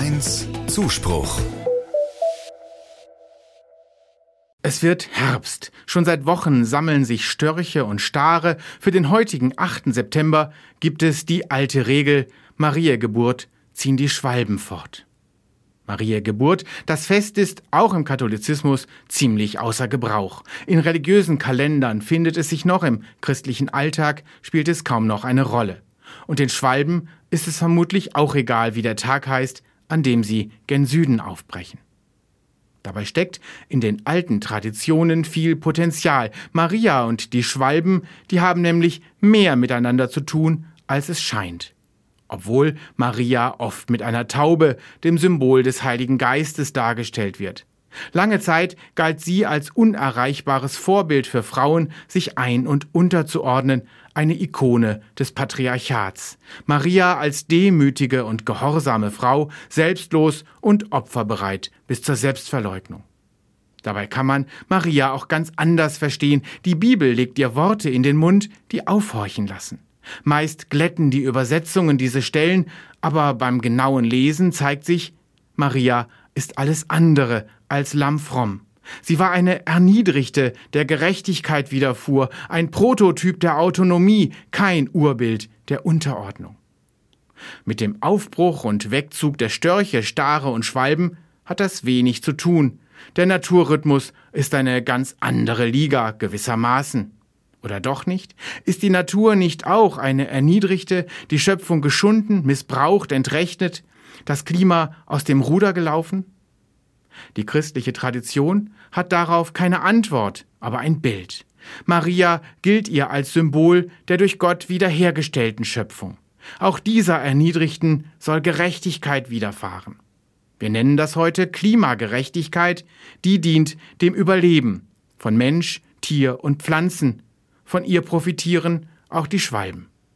1 Zuspruch. Es wird Herbst. Schon seit Wochen sammeln sich Störche und Stare. Für den heutigen 8. September gibt es die alte Regel, Mariä-Geburt ziehen die Schwalben fort. Mariä-Geburt, das Fest ist auch im Katholizismus ziemlich außer Gebrauch. In religiösen Kalendern findet es sich noch, im christlichen Alltag spielt es kaum noch eine Rolle. Und den Schwalben ist es vermutlich auch egal, wie der Tag heißt, an dem sie gen Süden aufbrechen. Dabei steckt in den alten Traditionen viel Potenzial. Maria und die Schwalben, die haben nämlich mehr miteinander zu tun, als es scheint. Obwohl Maria oft mit einer Taube, dem Symbol des Heiligen Geistes, dargestellt wird. Lange Zeit galt sie als unerreichbares Vorbild für Frauen, sich ein- und unterzuordnen, eine Ikone des Patriarchats. Maria als demütige und gehorsame Frau, selbstlos und opferbereit bis zur Selbstverleugnung. Dabei kann man Maria auch ganz anders verstehen. Die Bibel legt ihr Worte in den Mund, die aufhorchen lassen. Meist glätten die Übersetzungen diese Stellen, aber beim genauen Lesen zeigt sich, Maria ist alles andere als lammfromm. Sie war eine Erniedrigte, der Gerechtigkeit widerfuhr, ein Prototyp der Autonomie, kein Urbild der Unterordnung. Mit dem Aufbruch und Wegzug der Störche, Stare und Schwalben hat das wenig zu tun. Der Naturrhythmus ist eine ganz andere Liga gewissermaßen. Oder doch nicht? Ist die Natur nicht auch eine Erniedrigte, die Schöpfung geschunden, missbraucht, entrechnet, das Klima aus dem Ruder gelaufen? Die christliche Tradition hat darauf keine Antwort, aber ein Bild. Maria gilt ihr als Symbol der durch Gott wiederhergestellten Schöpfung. Auch dieser Erniedrigten soll Gerechtigkeit widerfahren. Wir nennen das heute Klimagerechtigkeit, die dient dem Überleben von Mensch, Tier und Pflanzen. Von ihr profitieren auch die Schwalben.